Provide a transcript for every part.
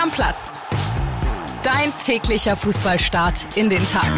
Stammplatz. Dein täglicher Fußballstart in den Tag.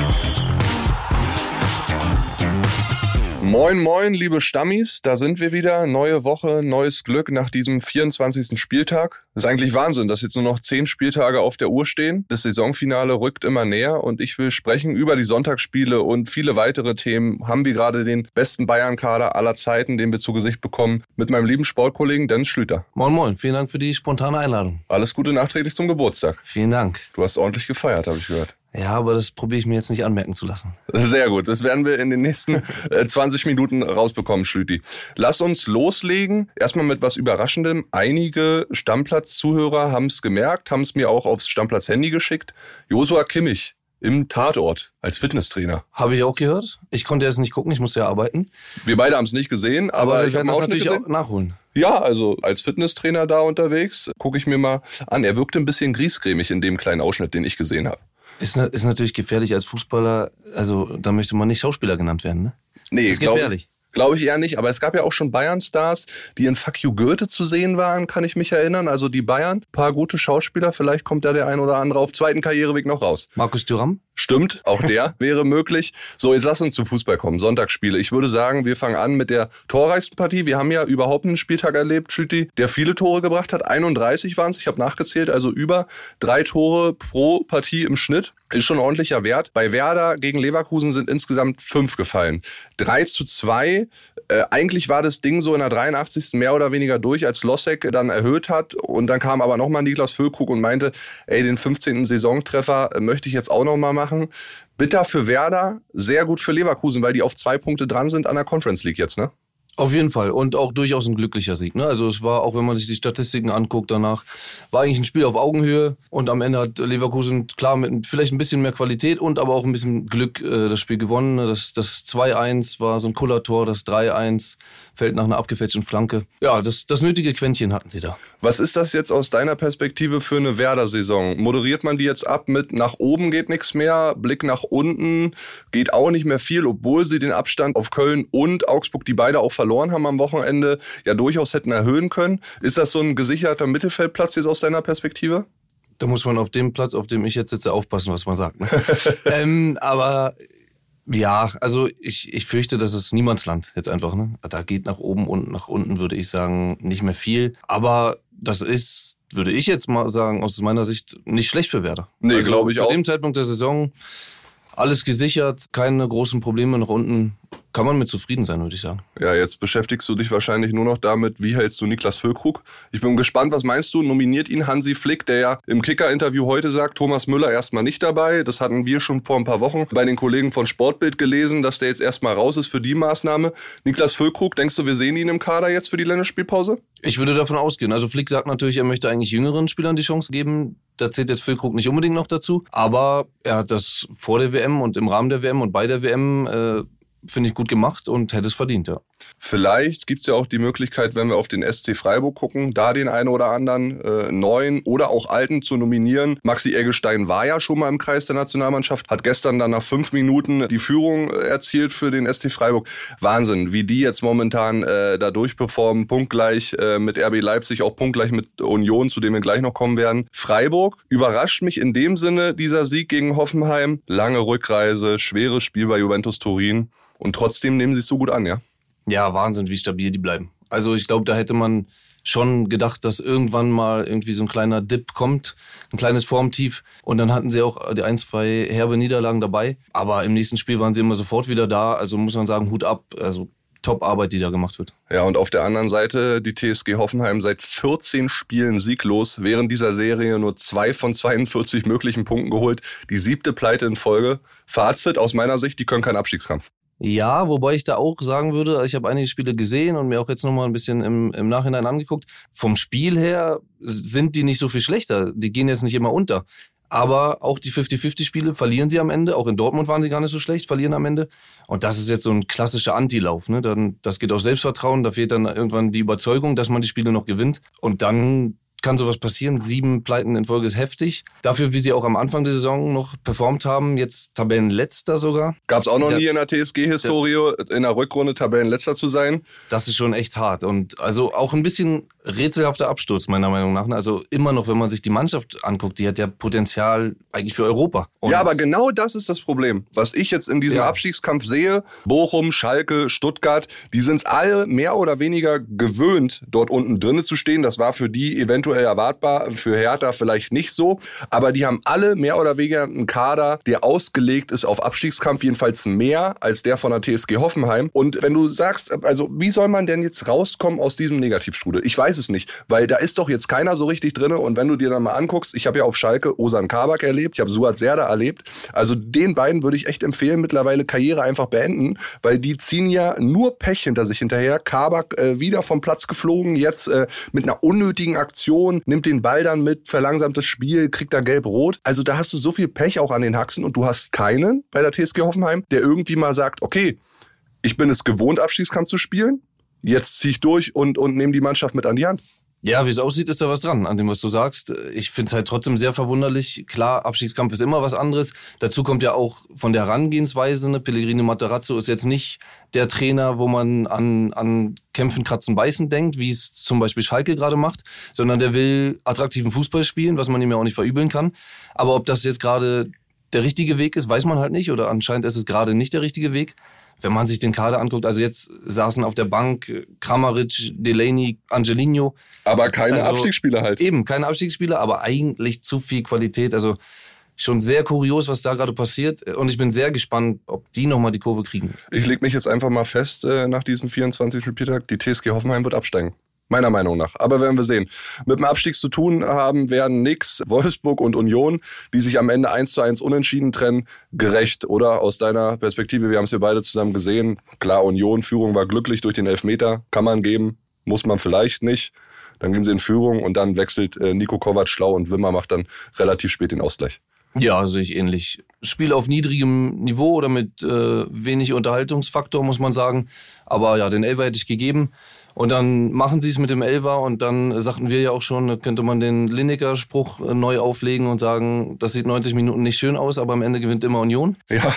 Moin, moin, liebe Stammis, da sind wir wieder. Neue Woche, neues Glück nach diesem 24. Spieltag. Das ist eigentlich Wahnsinn, dass jetzt nur noch zehn Spieltage auf der Uhr stehen. Das Saisonfinale rückt immer näher und ich will sprechen über die Sonntagsspiele und viele weitere Themen. Haben wir gerade den besten Bayern-Kader aller Zeiten, den wir zu Gesicht bekommen, mit meinem lieben Sportkollegen Dennis Schlüter. Moin, moin, vielen Dank für die spontane Einladung. Alles Gute nachträglich zum Geburtstag. Vielen Dank. Du hast ordentlich gefeiert, habe ich gehört. Ja, aber das probiere ich mir jetzt nicht anmerken zu lassen. Sehr gut. Das werden wir in den nächsten 20 Minuten rausbekommen, Schlüti. Lass uns loslegen. Erstmal mit was Überraschendem. Einige Stammplatz-Zuhörer haben es gemerkt, haben es mir auch aufs Stammplatz-Handy geschickt. Josua Kimmich im Tatort als Fitnesstrainer. Habe ich auch gehört. Ich konnte jetzt nicht gucken, ich musste ja arbeiten. Wir beide haben es nicht gesehen, aber, aber ich habe das auch natürlich gesehen. auch nachholen. Ja, also als Fitnesstrainer da unterwegs, gucke ich mir mal an. Er wirkte ein bisschen griesgrämig in dem kleinen Ausschnitt, den ich gesehen habe. Ist, ist natürlich gefährlich als Fußballer. Also da möchte man nicht Schauspieler genannt werden. Ne? Nee, Ist glaube gefährlich. Glaube ich eher nicht, aber es gab ja auch schon Bayern-Stars, die in Fuck You Goethe zu sehen waren, kann ich mich erinnern. Also die Bayern, paar gute Schauspieler, vielleicht kommt da der ein oder andere auf zweiten Karriereweg noch raus. Markus Thüram? Stimmt, auch der wäre möglich. So, jetzt lass uns zu Fußball kommen. Sonntagsspiele. Ich würde sagen, wir fangen an mit der torreichsten Partie. Wir haben ja überhaupt einen Spieltag erlebt, Schütti, der viele Tore gebracht hat. 31 waren es, ich habe nachgezählt, also über drei Tore pro Partie im Schnitt. Ist schon ordentlicher Wert. Bei Werder gegen Leverkusen sind insgesamt fünf gefallen. 3 zu 2. Äh, eigentlich war das Ding so in der 83. mehr oder weniger durch, als Losek dann erhöht hat. Und dann kam aber nochmal Niklas Füllkrug und meinte, ey, den 15. Saisontreffer äh, möchte ich jetzt auch nochmal machen. Bitter für Werder, sehr gut für Leverkusen, weil die auf zwei Punkte dran sind an der Conference League jetzt, ne? Auf jeden Fall. Und auch durchaus ein glücklicher Sieg. Ne? Also es war, auch wenn man sich die Statistiken anguckt danach, war eigentlich ein Spiel auf Augenhöhe. Und am Ende hat Leverkusen, klar, mit vielleicht ein bisschen mehr Qualität und aber auch ein bisschen Glück äh, das Spiel gewonnen. Das, das 2-1 war so ein Kullertor, das 3-1 fällt nach einer abgefälschten Flanke. Ja, das, das nötige Quäntchen hatten sie da. Was ist das jetzt aus deiner Perspektive für eine Werder-Saison? Moderiert man die jetzt ab mit nach oben geht nichts mehr, Blick nach unten geht auch nicht mehr viel, obwohl sie den Abstand auf Köln und Augsburg, die beide auch verloren haben am Wochenende, ja durchaus hätten erhöhen können. Ist das so ein gesicherter Mittelfeldplatz jetzt aus deiner Perspektive? Da muss man auf dem Platz, auf dem ich jetzt sitze, aufpassen, was man sagt. Ne? ähm, aber ja, also ich, ich fürchte, das ist Niemandsland jetzt einfach. Ne? Da geht nach oben und nach unten, würde ich sagen, nicht mehr viel. Aber das ist, würde ich jetzt mal sagen, aus meiner Sicht nicht schlecht für Werder. Nee, Also glaube ich zu auch. dem Zeitpunkt der Saison alles gesichert, keine großen Probleme nach unten. Kann man mit zufrieden sein, würde ich sagen. Ja, jetzt beschäftigst du dich wahrscheinlich nur noch damit, wie hältst du Niklas Füllkrug? Ich bin gespannt, was meinst du? Nominiert ihn Hansi Flick, der ja im Kicker-Interview heute sagt, Thomas Müller erstmal nicht dabei. Das hatten wir schon vor ein paar Wochen bei den Kollegen von Sportbild gelesen, dass der jetzt erstmal raus ist für die Maßnahme. Niklas Füllkrug, denkst du, wir sehen ihn im Kader jetzt für die Länderspielpause? Ich würde davon ausgehen. Also Flick sagt natürlich, er möchte eigentlich jüngeren Spielern die Chance geben. Da zählt jetzt Füllkrug nicht unbedingt noch dazu. Aber er hat das vor der WM und im Rahmen der WM und bei der WM, äh, finde ich, gut gemacht und hätte es verdient, ja. Vielleicht gibt's ja auch die Möglichkeit, wenn wir auf den SC Freiburg gucken, da den einen oder anderen äh, neuen oder auch alten zu nominieren. Maxi Eggestein war ja schon mal im Kreis der Nationalmannschaft, hat gestern dann nach fünf Minuten die Führung äh, erzielt für den SC Freiburg. Wahnsinn, wie die jetzt momentan äh, da durchperformen. Punktgleich äh, mit RB Leipzig, auch punktgleich mit Union, zu dem wir gleich noch kommen werden. Freiburg überrascht mich in dem Sinne dieser Sieg gegen Hoffenheim. Lange Rückreise, schweres Spiel bei Juventus Turin. Und trotzdem nehmen sie es so gut an, ja? Ja, Wahnsinn, wie stabil die bleiben. Also ich glaube, da hätte man schon gedacht, dass irgendwann mal irgendwie so ein kleiner Dip kommt, ein kleines Formtief. Und dann hatten sie auch die ein, zwei herbe Niederlagen dabei. Aber im nächsten Spiel waren sie immer sofort wieder da. Also muss man sagen, Hut ab. Also Top-Arbeit, die da gemacht wird. Ja, und auf der anderen Seite die TSG Hoffenheim seit 14 Spielen sieglos, während dieser Serie nur zwei von 42 möglichen Punkten geholt. Die siebte Pleite in Folge. Fazit aus meiner Sicht, die können keinen Abstiegskampf. Ja, wobei ich da auch sagen würde, ich habe einige Spiele gesehen und mir auch jetzt nochmal ein bisschen im, im Nachhinein angeguckt. Vom Spiel her sind die nicht so viel schlechter. Die gehen jetzt nicht immer unter. Aber auch die 50-50-Spiele verlieren sie am Ende. Auch in Dortmund waren sie gar nicht so schlecht, verlieren am Ende. Und das ist jetzt so ein klassischer Antilauf. Ne? Dann, das geht auf Selbstvertrauen. Da fehlt dann irgendwann die Überzeugung, dass man die Spiele noch gewinnt. Und dann kann sowas passieren. Sieben Pleiten in Folge ist heftig. Dafür, wie sie auch am Anfang der Saison noch performt haben, jetzt Tabellenletzter sogar. Gab es auch noch ja. nie in der TSG-Historie, in der Rückrunde Tabellenletzter zu sein. Das ist schon echt hart. Und also auch ein bisschen rätselhafter Absturz, meiner Meinung nach. Also immer noch, wenn man sich die Mannschaft anguckt, die hat ja Potenzial eigentlich für Europa. Und ja, aber genau das ist das Problem. Was ich jetzt in diesem ja. Abstiegskampf sehe, Bochum, Schalke, Stuttgart, die sind alle mehr oder weniger gewöhnt, dort unten drinnen zu stehen. Das war für die eventuell erwartbar, für Hertha vielleicht nicht so. Aber die haben alle mehr oder weniger einen Kader, der ausgelegt ist auf Abstiegskampf, jedenfalls mehr als der von der TSG Hoffenheim. Und wenn du sagst, also wie soll man denn jetzt rauskommen aus diesem Negativstrudel? Ich weiß es nicht, weil da ist doch jetzt keiner so richtig drin. Und wenn du dir dann mal anguckst, ich habe ja auf Schalke Osan Kabak erlebt, ich habe Suat Serda erlebt. Also den beiden würde ich echt empfehlen, mittlerweile Karriere einfach beenden, weil die ziehen ja nur Pech hinter sich hinterher. Kabak äh, wieder vom Platz geflogen, jetzt äh, mit einer unnötigen Aktion, nimmt den Ball dann mit, verlangsamt das Spiel, kriegt da gelb-rot. Also da hast du so viel Pech auch an den Haxen und du hast keinen bei der TSG Hoffenheim, der irgendwie mal sagt, okay, ich bin es gewohnt, Abschießkampf zu spielen, jetzt ziehe ich durch und, und nehme die Mannschaft mit an die Hand. Ja, wie es aussieht, ist da was dran an dem, was du sagst. Ich finde es halt trotzdem sehr verwunderlich. Klar, Abstiegskampf ist immer was anderes. Dazu kommt ja auch von der Herangehensweise. Ne? Pellegrino Materazzo ist jetzt nicht der Trainer, wo man an, an Kämpfen, Kratzen, Beißen denkt, wie es zum Beispiel Schalke gerade macht, sondern der will attraktiven Fußball spielen, was man ihm ja auch nicht verübeln kann. Aber ob das jetzt gerade der richtige Weg ist, weiß man halt nicht. Oder anscheinend ist es gerade nicht der richtige Weg wenn man sich den Kader anguckt, also jetzt saßen auf der Bank Kramaric, Delaney, Angelino. Aber keine also Abstiegsspieler halt. Eben, keine Abstiegsspieler, aber eigentlich zu viel Qualität. Also schon sehr kurios, was da gerade passiert. Und ich bin sehr gespannt, ob die nochmal die Kurve kriegen. Ich lege mich jetzt einfach mal fest äh, nach diesem 24. Spieltag, die TSG Hoffenheim wird absteigen. Meiner Meinung nach. Aber werden wir sehen. Mit dem Abstieg zu tun haben werden Nix, Wolfsburg und Union, die sich am Ende 1 zu 1 unentschieden trennen, gerecht, oder? Aus deiner Perspektive, wir haben es hier beide zusammen gesehen. Klar, Union, Führung war glücklich durch den Elfmeter. Kann man geben, muss man vielleicht nicht. Dann gehen sie in Führung und dann wechselt äh, Nico Kovac schlau und Wimmer macht dann relativ spät den Ausgleich. Ja, sehe ich ähnlich. Spiel auf niedrigem Niveau oder mit äh, wenig Unterhaltungsfaktor, muss man sagen. Aber ja, den Elfer hätte ich gegeben. Und dann machen sie es mit dem Elver und dann sagten wir ja auch schon, da könnte man den Lineker-Spruch äh, neu auflegen und sagen, das sieht 90 Minuten nicht schön aus, aber am Ende gewinnt immer Union. Ja.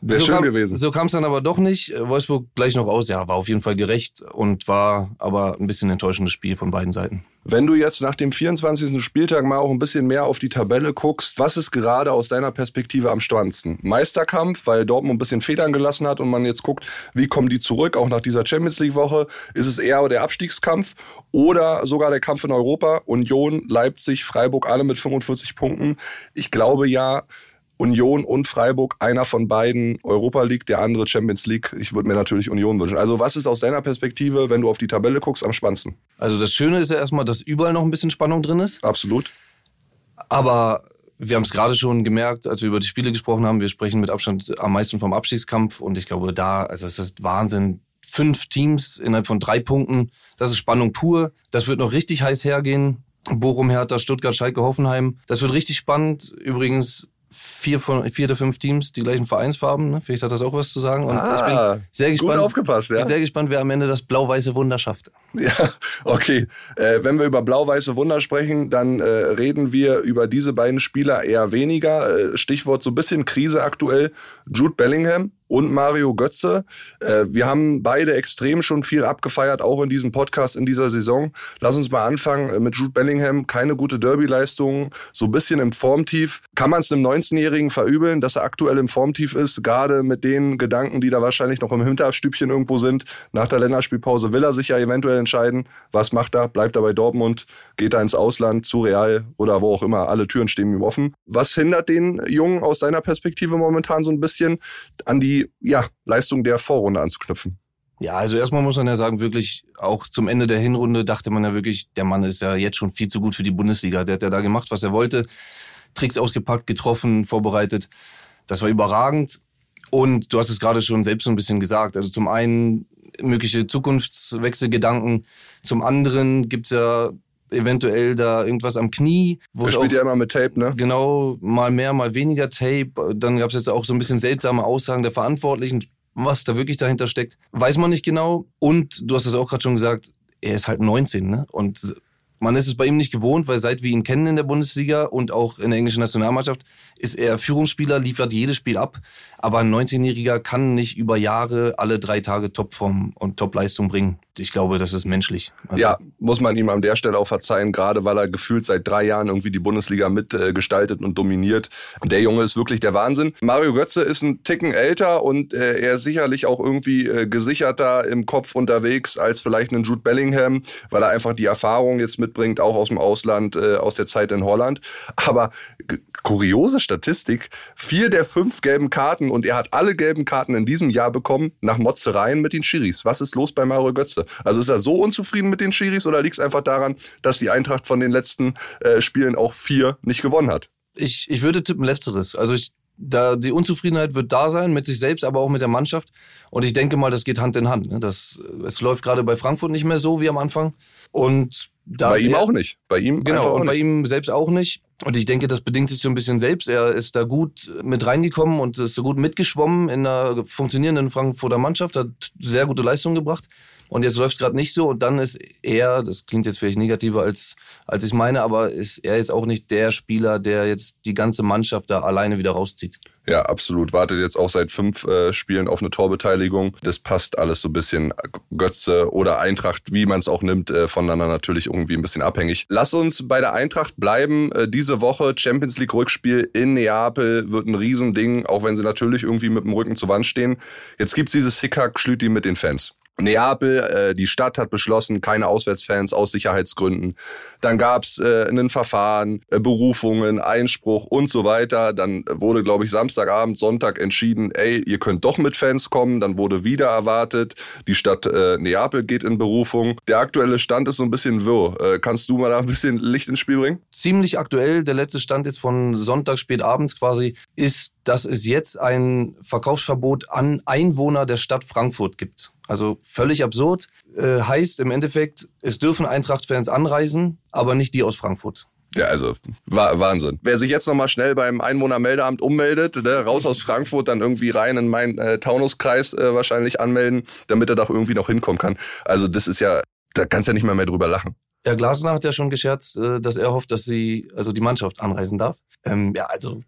Wäre so schön kam, gewesen. So kam es dann aber doch nicht. Wolfsburg gleich noch aus. Ja, war auf jeden Fall gerecht und war aber ein bisschen enttäuschendes Spiel von beiden Seiten. Wenn du jetzt nach dem 24. Spieltag mal auch ein bisschen mehr auf die Tabelle guckst, was ist gerade aus deiner Perspektive am spannendsten? Meisterkampf, weil Dortmund ein bisschen Federn gelassen hat und man jetzt guckt, wie kommen die zurück, auch nach dieser Champions League-Woche? Ist es eher der Abstiegskampf oder sogar der Kampf in Europa? Union, Leipzig, Freiburg, alle mit 45 Punkten. Ich glaube ja, Union und Freiburg, einer von beiden Europa League, der andere Champions League. Ich würde mir natürlich Union wünschen. Also was ist aus deiner Perspektive, wenn du auf die Tabelle guckst, am spannendsten? Also das Schöne ist ja erstmal, dass überall noch ein bisschen Spannung drin ist. Absolut. Aber wir haben es gerade schon gemerkt, als wir über die Spiele gesprochen haben. Wir sprechen mit Abstand am meisten vom Abstiegskampf. Und ich glaube, da, also es ist Wahnsinn. Fünf Teams innerhalb von drei Punkten. Das ist Spannung pur. Das wird noch richtig heiß hergehen. Bochum, Hertha, Stuttgart, Schalke, Hoffenheim. Das wird richtig spannend. Übrigens vier, von, vier der fünf Teams die gleichen Vereinsfarben. Ne? Vielleicht hat das auch was zu sagen. Und ah, ich bin sehr gespannt, gut aufgepasst, ja. bin sehr gespannt, wer am Ende das blau-weiße Wunder schafft. Ja, okay. Äh, wenn wir über blau-weiße Wunder sprechen, dann äh, reden wir über diese beiden Spieler eher weniger. Äh, Stichwort so ein bisschen Krise aktuell. Jude Bellingham und Mario Götze. Äh, wir haben beide extrem schon viel abgefeiert, auch in diesem Podcast in dieser Saison. Lass uns mal anfangen äh, mit Jude Bellingham. Keine gute Derby-Leistung, so ein bisschen im Formtief. Kann man es einem 19-Jährigen verübeln, dass er aktuell im Formtief ist, gerade mit den Gedanken, die da wahrscheinlich noch im Hinterstübchen irgendwo sind. Nach der Länderspielpause will er sich ja eventuell entscheiden, was macht er, bleibt er bei Dortmund, geht er ins Ausland, zu Real oder wo auch immer. Alle Türen stehen ihm offen. Was hindert den Jungen aus deiner Perspektive momentan so ein bisschen an die ja, Leistung der Vorrunde anzuknüpfen. Ja, also erstmal muss man ja sagen, wirklich auch zum Ende der Hinrunde dachte man ja wirklich, der Mann ist ja jetzt schon viel zu gut für die Bundesliga. Der hat ja da gemacht, was er wollte. Tricks ausgepackt, getroffen, vorbereitet. Das war überragend. Und du hast es gerade schon selbst so ein bisschen gesagt. Also zum einen mögliche Zukunftswechselgedanken. Zum anderen gibt es ja eventuell da irgendwas am Knie. Wo er spielt ja immer mit Tape, ne? Genau, mal mehr, mal weniger Tape. Dann gab es jetzt auch so ein bisschen seltsame Aussagen der Verantwortlichen, was da wirklich dahinter steckt. Weiß man nicht genau. Und du hast es auch gerade schon gesagt, er ist halt 19, ne? Und Man ist es bei ihm nicht gewohnt, weil seit wir ihn kennen in der Bundesliga und auch in der englischen Nationalmannschaft, ist er Führungsspieler, liefert jedes Spiel ab. Aber ein 19-Jähriger kann nicht über Jahre alle drei Tage Topform und Topleistung bringen. Ich glaube, das ist menschlich. Also ja, muss man ihm an der Stelle auch verzeihen, gerade weil er gefühlt seit drei Jahren irgendwie die Bundesliga mitgestaltet und dominiert. Der Junge ist wirklich der Wahnsinn. Mario Götze ist ein Ticken älter und äh, er ist sicherlich auch irgendwie äh, gesicherter im Kopf unterwegs als vielleicht ein Jude Bellingham, weil er einfach die Erfahrung jetzt mitbringt, auch aus dem Ausland, äh, aus der Zeit in Holland. Aber kuriose Statistik, vier der fünf gelben Karten und er hat alle gelben Karten in diesem Jahr bekommen nach Motzereien mit den Schiris. Was ist los bei Mario Götze? Also ist er so unzufrieden mit den Schiris oder liegt es einfach daran, dass die Eintracht von den letzten äh, Spielen auch vier nicht gewonnen hat? Ich, ich würde tippen Letzteres. Also ich, da, die Unzufriedenheit wird da sein mit sich selbst, aber auch mit der Mannschaft. Und ich denke mal, das geht Hand in Hand. Ne? Das, es läuft gerade bei Frankfurt nicht mehr so wie am Anfang. Und bei ihm er, auch nicht. Bei ihm genau und bei ihm selbst auch nicht. Und ich denke, das bedingt sich so ein bisschen selbst. Er ist da gut mit reingekommen und ist da gut mitgeschwommen in einer funktionierenden Frankfurter Mannschaft, hat sehr gute Leistungen gebracht. Und jetzt läuft es gerade nicht so. Und dann ist er, das klingt jetzt vielleicht negativer als, als ich meine, aber ist er jetzt auch nicht der Spieler, der jetzt die ganze Mannschaft da alleine wieder rauszieht. Ja, absolut. Wartet jetzt auch seit fünf äh, Spielen auf eine Torbeteiligung. Das passt alles so ein bisschen Götze oder Eintracht, wie man es auch nimmt, äh, voneinander natürlich irgendwie ein bisschen abhängig. Lass uns bei der Eintracht bleiben. Äh, diese Woche Champions League Rückspiel in Neapel wird ein Riesending, auch wenn sie natürlich irgendwie mit dem Rücken zur Wand stehen. Jetzt gibt's dieses Hickhack-Schlüti mit den Fans. Neapel, äh, die Stadt hat beschlossen, keine Auswärtsfans aus Sicherheitsgründen. Dann gab's äh, ein Verfahren, äh, Berufungen, Einspruch und so weiter. Dann wurde, glaube ich, Samstagabend, Sonntag entschieden, ey, ihr könnt doch mit Fans kommen. Dann wurde wieder erwartet, die Stadt äh, Neapel geht in Berufung. Der aktuelle Stand ist so ein bisschen wirr. Äh, kannst du mal da ein bisschen Licht ins Spiel bringen? Ziemlich aktuell. Der letzte Stand jetzt von Sonntag spät abends quasi ist, dass es jetzt ein Verkaufsverbot an Einwohner der Stadt Frankfurt gibt. Also völlig absurd. Äh, heißt im Endeffekt, es dürfen Eintracht-Fans anreisen, aber nicht die aus Frankfurt. Ja, also Wahnsinn. Wer sich jetzt nochmal schnell beim Einwohnermeldeamt ummeldet, ne, raus aus Frankfurt, dann irgendwie rein in meinen äh, Taunuskreis äh, wahrscheinlich anmelden, damit er da irgendwie noch hinkommen kann. Also das ist ja, da kannst du ja nicht mal mehr drüber lachen. Ja, Glasner hat ja schon gescherzt, äh, dass er hofft, dass sie, also die Mannschaft anreisen darf. Ähm, ja, also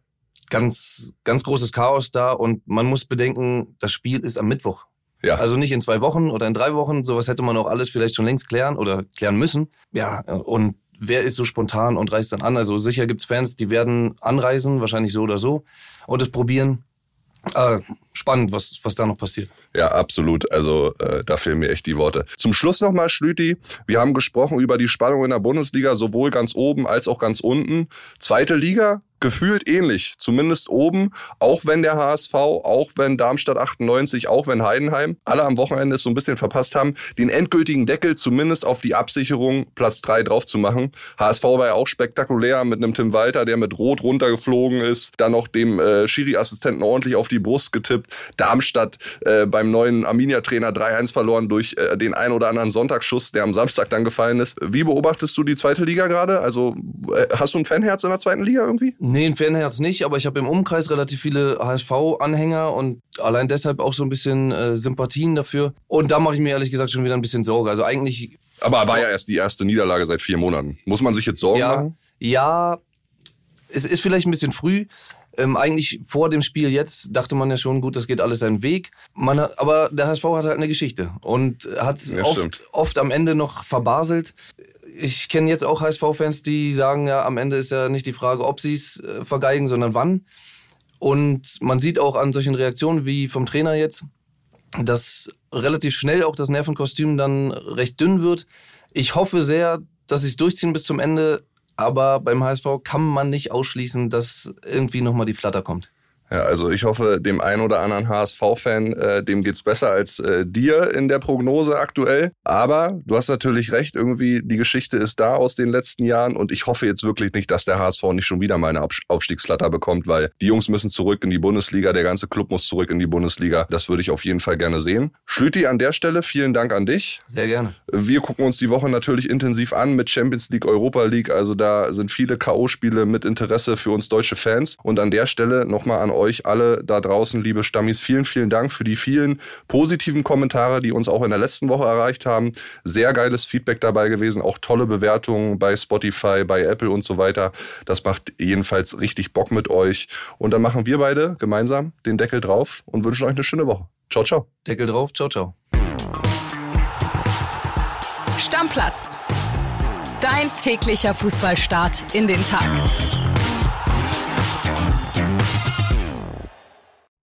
ganz, ganz großes Chaos da und man muss bedenken, das Spiel ist am Mittwoch. Ja. Also nicht in zwei Wochen oder in drei Wochen. Sowas hätte man auch alles vielleicht schon längst klären oder klären müssen. Ja, und wer ist so spontan und reist dann an? Also sicher gibt's Fans, die werden anreisen, wahrscheinlich so oder so, und es probieren. Äh, spannend, was, was da noch passiert. Ja, absolut. Also äh, da fehlen mir echt die Worte. Zum Schluss nochmal, Schlüti. Wir haben gesprochen über die Spannung in der Bundesliga, sowohl ganz oben als auch ganz unten. Zweite Liga, gefühlt ähnlich, zumindest oben, auch wenn der HSV, auch wenn Darmstadt 98, auch wenn Heidenheim alle am Wochenende es so ein bisschen verpasst haben, den endgültigen Deckel zumindest auf die Absicherung Platz 3 drauf zu machen. HSV war ja auch spektakulär mit einem Tim Walter, der mit Rot runtergeflogen ist, dann noch dem äh, Schiri-Assistenten ordentlich auf die Brust getippt. Darmstadt äh, beim neuen Arminia-Trainer 3-1 verloren durch äh, den ein oder anderen Sonntagsschuss, der am Samstag dann gefallen ist. Wie beobachtest du die zweite Liga gerade? Also äh, hast du ein Fanherz in der zweiten Liga irgendwie? Nee, ein Fanherz nicht, aber ich habe im Umkreis relativ viele HSV-Anhänger und allein deshalb auch so ein bisschen äh, Sympathien dafür. Und da mache ich mir ehrlich gesagt schon wieder ein bisschen Sorge. Also eigentlich. Aber war ja erst die erste Niederlage seit vier Monaten. Muss man sich jetzt Sorgen ja, machen? Ja, es ist vielleicht ein bisschen früh. Ähm, eigentlich vor dem Spiel jetzt dachte man ja schon, gut, das geht alles seinen Weg. Man hat, aber der HSV hat halt eine Geschichte und hat ja, oft, oft am Ende noch verbaselt ich kenne jetzt auch HSV-Fans, die sagen, ja, am Ende ist ja nicht die Frage, ob sie es äh, vergeigen, sondern wann. Und man sieht auch an solchen Reaktionen wie vom Trainer jetzt, dass relativ schnell auch das Nervenkostüm dann recht dünn wird. Ich hoffe sehr, dass sie es durchziehen bis zum Ende, aber beim HSV kann man nicht ausschließen, dass irgendwie nochmal die Flatter kommt. Ja, also ich hoffe, dem einen oder anderen HSV-Fan, äh, dem geht's besser als äh, dir in der Prognose aktuell. Aber du hast natürlich recht, irgendwie die Geschichte ist da aus den letzten Jahren und ich hoffe jetzt wirklich nicht, dass der HSV nicht schon wieder mal eine Aufstiegsflatter bekommt, weil die Jungs müssen zurück in die Bundesliga, der ganze Club muss zurück in die Bundesliga. Das würde ich auf jeden Fall gerne sehen. Schlüti an der Stelle, vielen Dank an dich. Sehr gerne. Wir gucken uns die Woche natürlich intensiv an mit Champions League, Europa League. Also da sind viele K.O.-Spiele mit Interesse für uns deutsche Fans. Und an der Stelle nochmal an euch alle da draußen, liebe Stammis, vielen, vielen Dank für die vielen positiven Kommentare, die uns auch in der letzten Woche erreicht haben. Sehr geiles Feedback dabei gewesen, auch tolle Bewertungen bei Spotify, bei Apple und so weiter. Das macht jedenfalls richtig Bock mit euch. Und dann machen wir beide gemeinsam den Deckel drauf und wünschen euch eine schöne Woche. Ciao, ciao. Deckel drauf, ciao, ciao. Stammplatz. Dein täglicher Fußballstart in den Tag.